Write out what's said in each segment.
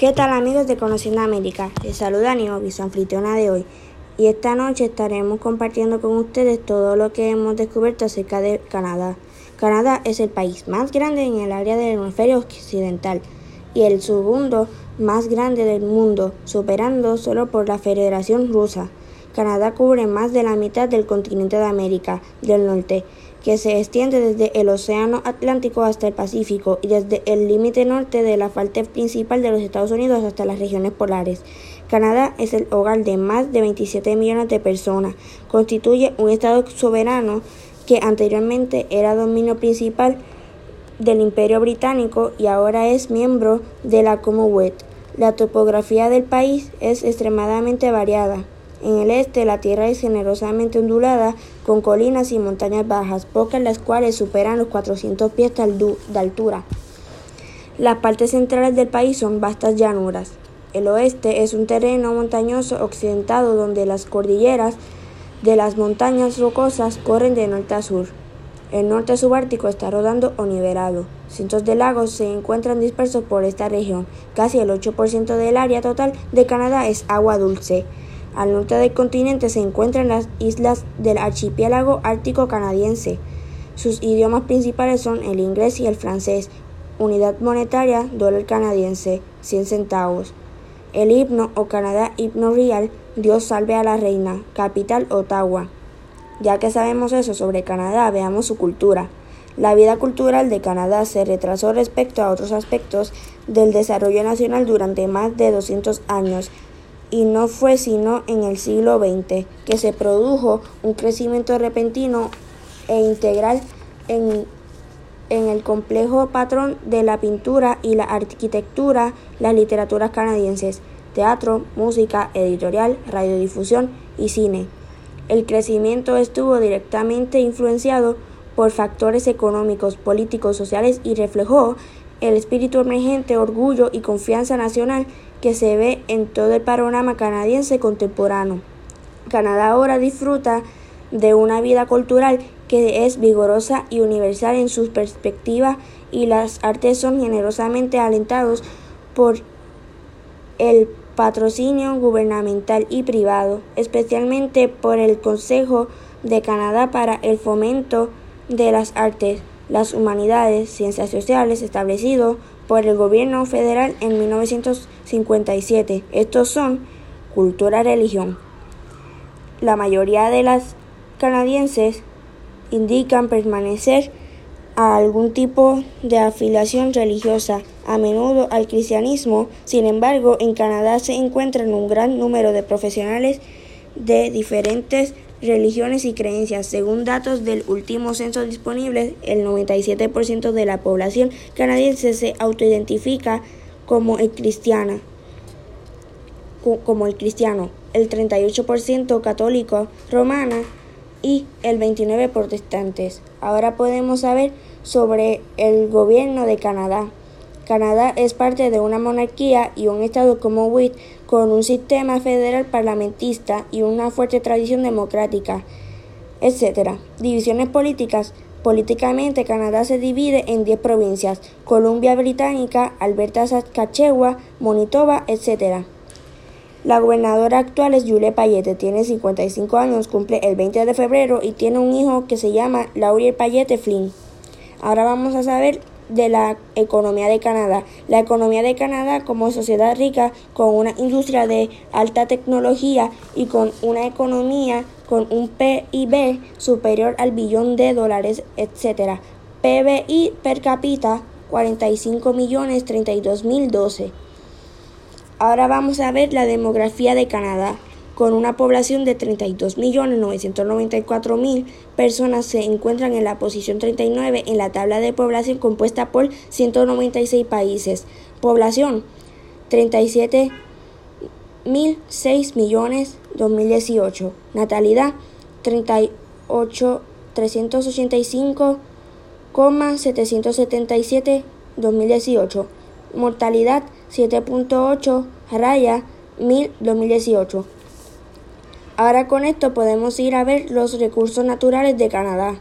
¿Qué tal amigos de Conociendo América? Les saluda Niobi, su anfitriona de hoy. Y esta noche estaremos compartiendo con ustedes todo lo que hemos descubierto acerca de Canadá. Canadá es el país más grande en el área del hemisferio occidental y el segundo más grande del mundo, superando solo por la Federación Rusa. Canadá cubre más de la mitad del continente de América del Norte, que se extiende desde el Océano Atlántico hasta el Pacífico y desde el límite norte de la falta principal de los Estados Unidos hasta las regiones polares. Canadá es el hogar de más de 27 millones de personas. Constituye un Estado soberano que anteriormente era dominio principal del Imperio Británico y ahora es miembro de la Commonwealth. La topografía del país es extremadamente variada. En el este la tierra es generosamente ondulada con colinas y montañas bajas, pocas las cuales superan los 400 pies de altura. Las partes centrales del país son vastas llanuras. El oeste es un terreno montañoso occidentado donde las cordilleras de las montañas rocosas corren de norte a sur. El norte subártico está rodando o nivelado. Cientos de lagos se encuentran dispersos por esta región. Casi el 8% del área total de Canadá es agua dulce. Al norte del continente se encuentran las islas del archipiélago ártico canadiense. Sus idiomas principales son el inglés y el francés. Unidad monetaria, dólar canadiense, 100 centavos. El himno o Canadá himno real, Dios salve a la reina, capital Ottawa. Ya que sabemos eso sobre Canadá, veamos su cultura. La vida cultural de Canadá se retrasó respecto a otros aspectos del desarrollo nacional durante más de 200 años y no fue sino en el siglo XX que se produjo un crecimiento repentino e integral en, en, el complejo patrón de la pintura y la arquitectura, las literaturas canadienses, teatro, música, editorial, radiodifusión y cine. El crecimiento estuvo directamente influenciado por factores económicos, políticos, sociales y reflejó el espíritu emergente, orgullo y confianza nacional que se ve en todo el panorama canadiense contemporáneo. Canadá ahora disfruta de una vida cultural que es vigorosa y universal en sus perspectivas y las artes son generosamente alentados por el patrocinio gubernamental y privado, especialmente por el Consejo de Canadá para el fomento de las artes, las humanidades, ciencias sociales, establecido por el gobierno federal en 1957. Estos son cultura, religión. La mayoría de las canadienses indican permanecer a algún tipo de afiliación religiosa, a menudo al cristianismo. Sin embargo, en Canadá se encuentran un gran número de profesionales de diferentes religiones y creencias. Según datos del último censo disponible, el 97% de la población canadiense se autoidentifica como el cristiana, como el cristiano, el 38% católico romana y el 29 protestantes. Ahora podemos saber sobre el gobierno de Canadá. Canadá es parte de una monarquía y un estado como WIT con un sistema federal parlamentista y una fuerte tradición democrática, etc. Divisiones políticas. Políticamente, Canadá se divide en 10 provincias: Columbia Británica, Alberta, Saskatchewan, Manitoba, etc. La gobernadora actual es Julie Payette, tiene 55 años, cumple el 20 de febrero y tiene un hijo que se llama Laurier Payette Flynn. Ahora vamos a saber de la economía de Canadá. La economía de Canadá como sociedad rica con una industria de alta tecnología y con una economía con un PIB superior al billón de dólares, etc. PBI per cápita 45 millones 32 mil 12. Ahora vamos a ver la demografía de Canadá con una población de 32.994.000 personas, se encuentran en la posición 39 en la tabla de población compuesta por 196 países. Población 37.006 millones 2018. Natalidad 38 385,777 2018. Mortalidad 7.8 raya 1000 2018. Ahora con esto podemos ir a ver los recursos naturales de Canadá.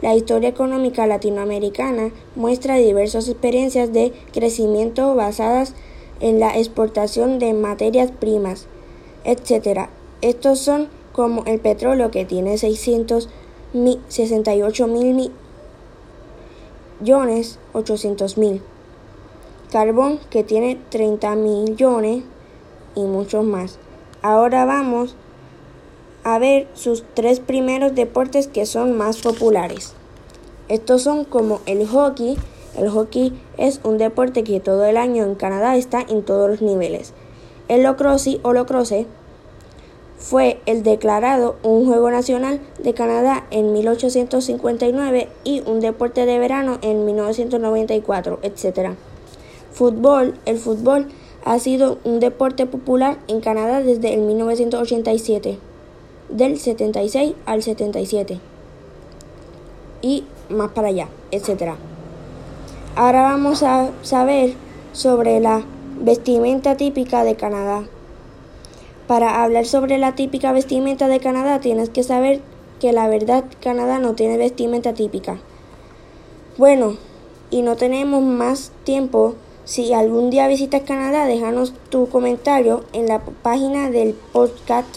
La historia económica latinoamericana muestra diversas experiencias de crecimiento basadas en la exportación de materias primas, etc. Estos son como el petróleo que tiene 668 mil millones 800 mil, carbón que tiene 30 millones y muchos más. Ahora vamos a ver sus tres primeros deportes que son más populares. Estos son como el hockey. El hockey es un deporte que todo el año en Canadá está en todos los niveles. El lacrosse o lacrosse fue el declarado un juego nacional de Canadá en 1859 y un deporte de verano en 1994, etc. Fútbol, el fútbol ha sido un deporte popular en Canadá desde el 1987, del 76 al 77 y más para allá, etc. Ahora vamos a saber sobre la vestimenta típica de Canadá. Para hablar sobre la típica vestimenta de Canadá tienes que saber que la verdad Canadá no tiene vestimenta típica. Bueno, y no tenemos más tiempo. Si algún día visitas Canadá, déjanos tu comentario en la página del podcast.